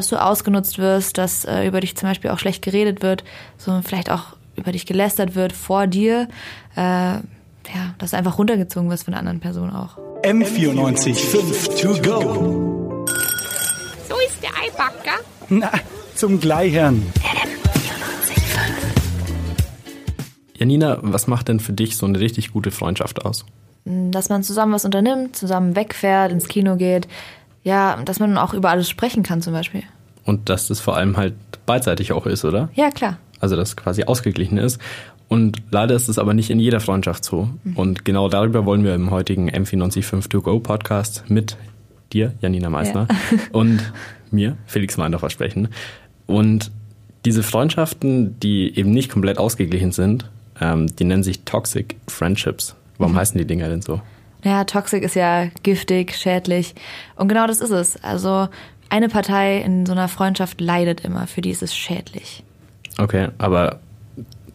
dass du ausgenutzt wirst, dass äh, über dich zum Beispiel auch schlecht geredet wird, so vielleicht auch über dich gelästert wird vor dir, äh, ja, dass du einfach runtergezogen wirst von der anderen Person auch. M94 5 to go. So ist der Eibacker. Na, zum Gleichern. Janina, was macht denn für dich so eine richtig gute Freundschaft aus? Dass man zusammen was unternimmt, zusammen wegfährt, ins Kino geht, ja, dass man auch über alles sprechen kann zum Beispiel. Und dass das vor allem halt beidseitig auch ist, oder? Ja, klar. Also dass quasi ausgeglichen ist. Und leider ist es aber nicht in jeder Freundschaft so. Mhm. Und genau darüber wollen wir im heutigen M495 To Go Podcast mit dir, Janina Meissner, ja. und mir, Felix Meindorfer, sprechen. Und diese Freundschaften, die eben nicht komplett ausgeglichen sind, ähm, die nennen sich Toxic Friendships. Warum mhm. heißen die Dinger denn so? Naja, toxic ist ja giftig, schädlich. Und genau das ist es. Also eine Partei in so einer Freundschaft leidet immer, für die ist es schädlich. Okay, aber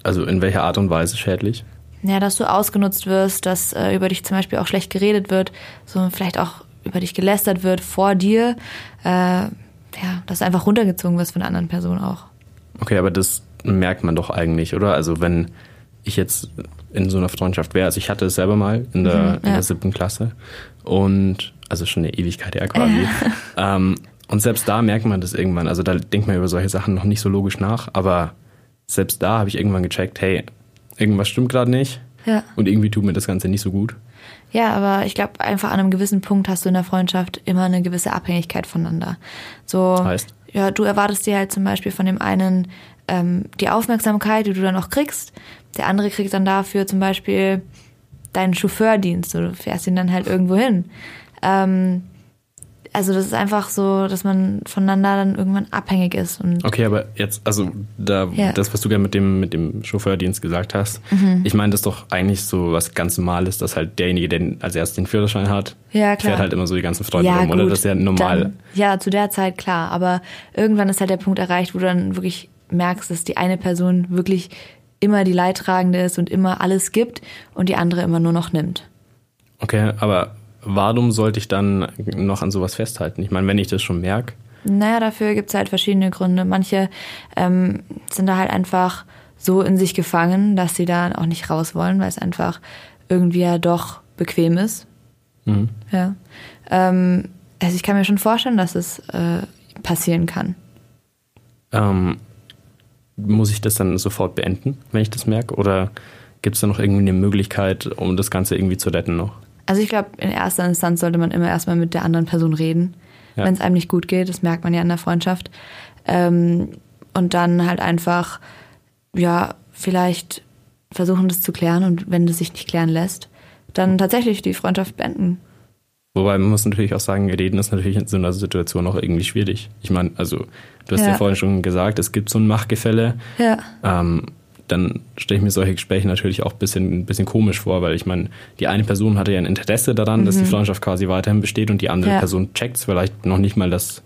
also in welcher Art und Weise schädlich? Ja, dass du ausgenutzt wirst, dass äh, über dich zum Beispiel auch schlecht geredet wird, so vielleicht auch über dich gelästert wird vor dir, äh, ja, dass du einfach runtergezogen wirst von der anderen Person auch. Okay, aber das merkt man doch eigentlich, oder? Also wenn ich jetzt in so einer Freundschaft wäre. Also ich hatte es selber mal in der, mhm, ja. in der siebten Klasse und also schon eine Ewigkeit her quasi. ähm, und selbst da merkt man das irgendwann. Also da denkt man über solche Sachen noch nicht so logisch nach, aber selbst da habe ich irgendwann gecheckt, hey, irgendwas stimmt gerade nicht. Ja. Und irgendwie tut mir das Ganze nicht so gut. Ja, aber ich glaube, einfach an einem gewissen Punkt hast du in der Freundschaft immer eine gewisse Abhängigkeit voneinander. So, heißt? ja, du erwartest dir halt zum Beispiel von dem einen ähm, die Aufmerksamkeit, die du dann auch kriegst. Der andere kriegt dann dafür zum Beispiel deinen Chauffeurdienst. Du fährst ihn dann halt irgendwo hin. Ähm, also das ist einfach so, dass man voneinander dann irgendwann abhängig ist. Okay, aber jetzt, also da, ja. das, was du gerne mit dem, mit dem Chauffeurdienst gesagt hast, mhm. ich meine, das ist doch eigentlich so was ganz Normales, dass halt derjenige, der als erstes den Führerschein hat, ja, fährt halt immer so die ganzen Freunde ja, rum, gut, oder? Das ist ja normal. Dann, ja, zu der Zeit klar, aber irgendwann ist halt der Punkt erreicht, wo du dann wirklich merkst, dass die eine Person wirklich immer die Leidtragende ist und immer alles gibt und die andere immer nur noch nimmt. Okay, aber warum sollte ich dann noch an sowas festhalten? Ich meine, wenn ich das schon merke. Naja, dafür gibt es halt verschiedene Gründe. Manche ähm, sind da halt einfach so in sich gefangen, dass sie da auch nicht raus wollen, weil es einfach irgendwie ja doch bequem ist. Mhm. Ja. Ähm, also ich kann mir schon vorstellen, dass es äh, passieren kann. Ähm, muss ich das dann sofort beenden, wenn ich das merke? Oder gibt es da noch irgendwie eine Möglichkeit, um das Ganze irgendwie zu retten noch? Also ich glaube, in erster Instanz sollte man immer erstmal mit der anderen Person reden, ja. wenn es einem nicht gut geht. Das merkt man ja in der Freundschaft. Ähm, und dann halt einfach, ja, vielleicht versuchen, das zu klären. Und wenn das sich nicht klären lässt, dann tatsächlich die Freundschaft beenden. Wobei man muss natürlich auch sagen, reden ist natürlich in so einer Situation auch irgendwie schwierig. Ich meine, also du hast ja, ja vorhin schon gesagt, es gibt so ein Machtgefälle. Ja. Ähm, dann stelle ich mir solche Gespräche natürlich auch ein bisschen, ein bisschen komisch vor, weil ich meine, die eine Person hatte ja ein Interesse daran, mhm. dass die mhm. Freundschaft quasi weiterhin besteht und die andere ja. Person checkt es vielleicht noch nicht mal, dass,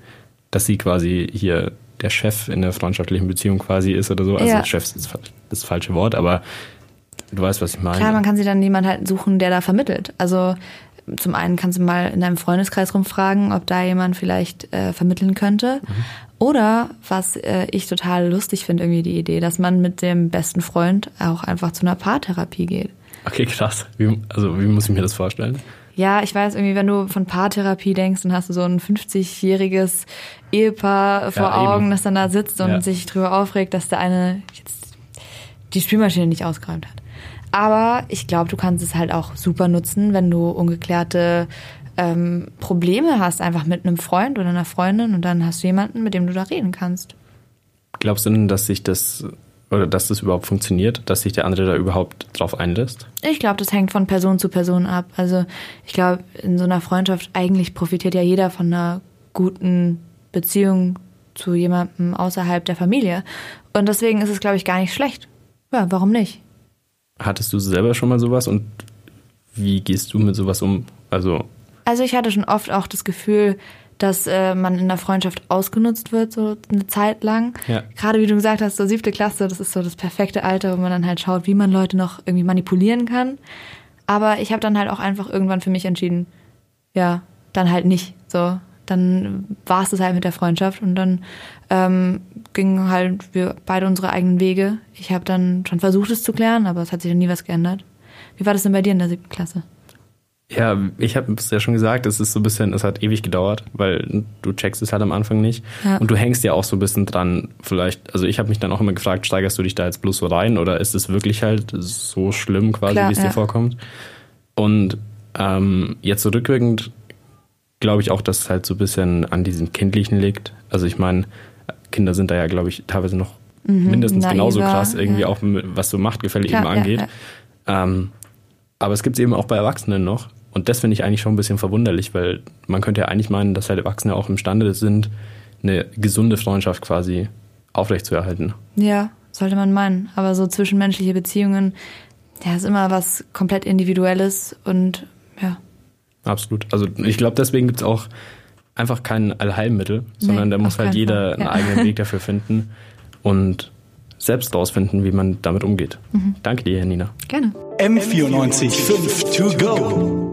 dass sie quasi hier der Chef in der freundschaftlichen Beziehung quasi ist oder so. Also ja. Chef ist das falsche Wort, aber du weißt, was ich meine. Klar, man kann sich dann jemanden halt suchen, der da vermittelt. Also zum einen kannst du mal in deinem Freundeskreis rumfragen, ob da jemand vielleicht äh, vermitteln könnte. Mhm. Oder was äh, ich total lustig finde, irgendwie die Idee, dass man mit dem besten Freund auch einfach zu einer Paartherapie geht. Okay, krass. Wie, also wie muss ich mir das vorstellen? Ja, ich weiß irgendwie, wenn du von Paartherapie denkst, dann hast du so ein 50-jähriges Ehepaar vor ja, Augen, das dann da sitzt und ja. sich drüber aufregt, dass der eine jetzt die Spülmaschine nicht ausgeräumt hat. Aber ich glaube, du kannst es halt auch super nutzen, wenn du ungeklärte ähm, Probleme hast, einfach mit einem Freund oder einer Freundin und dann hast du jemanden, mit dem du da reden kannst. Glaubst du denn, dass sich das oder dass das überhaupt funktioniert, dass sich der andere da überhaupt drauf einlässt? Ich glaube, das hängt von Person zu Person ab. Also ich glaube, in so einer Freundschaft eigentlich profitiert ja jeder von einer guten Beziehung zu jemandem außerhalb der Familie. Und deswegen ist es, glaube ich, gar nicht schlecht. Ja, warum nicht? Hattest du selber schon mal sowas und wie gehst du mit sowas um? Also, also ich hatte schon oft auch das Gefühl, dass äh, man in der Freundschaft ausgenutzt wird, so eine Zeit lang. Ja. Gerade wie du gesagt hast, so siebte Klasse, das ist so das perfekte Alter, wo man dann halt schaut, wie man Leute noch irgendwie manipulieren kann. Aber ich habe dann halt auch einfach irgendwann für mich entschieden, ja, dann halt nicht. So, dann war es das halt mit der Freundschaft und dann ähm, gingen halt wir beide unsere eigenen Wege. Ich habe dann schon versucht, es zu klären, aber es hat sich dann nie was geändert. Wie war das denn bei dir in der siebten Klasse? Ja, ich habe es ja schon gesagt, es ist so ein bisschen, es hat ewig gedauert, weil du checkst es halt am Anfang nicht. Ja. Und du hängst ja auch so ein bisschen dran, vielleicht, also ich habe mich dann auch immer gefragt, steigerst du dich da jetzt bloß so rein oder ist es wirklich halt so schlimm quasi, wie es ja. dir vorkommt? Und ähm, jetzt so rückwirkend glaube ich auch, dass es halt so ein bisschen an diesem Kindlichen liegt. Also ich meine, Kinder sind da ja, glaube ich, teilweise noch mhm, mindestens naiver, genauso krass, irgendwie ja. auch was so Machtgefälle Klar, eben angeht. Ähm, aber es gibt es eben auch bei Erwachsenen noch. Und das finde ich eigentlich schon ein bisschen verwunderlich, weil man könnte ja eigentlich meinen, dass halt Erwachsene auch imstande sind, eine gesunde Freundschaft quasi aufrechtzuerhalten. Ja, sollte man meinen. Aber so zwischenmenschliche Beziehungen, ja, ist immer was komplett Individuelles und ja. Absolut. Also ich glaube, deswegen gibt es auch einfach kein Allheilmittel, sondern nee, da muss halt jeder Fall. einen eigenen Weg dafür finden und selbst rausfinden, wie man damit umgeht. Mhm. Danke dir, Nina. Gerne. M94 5 to go.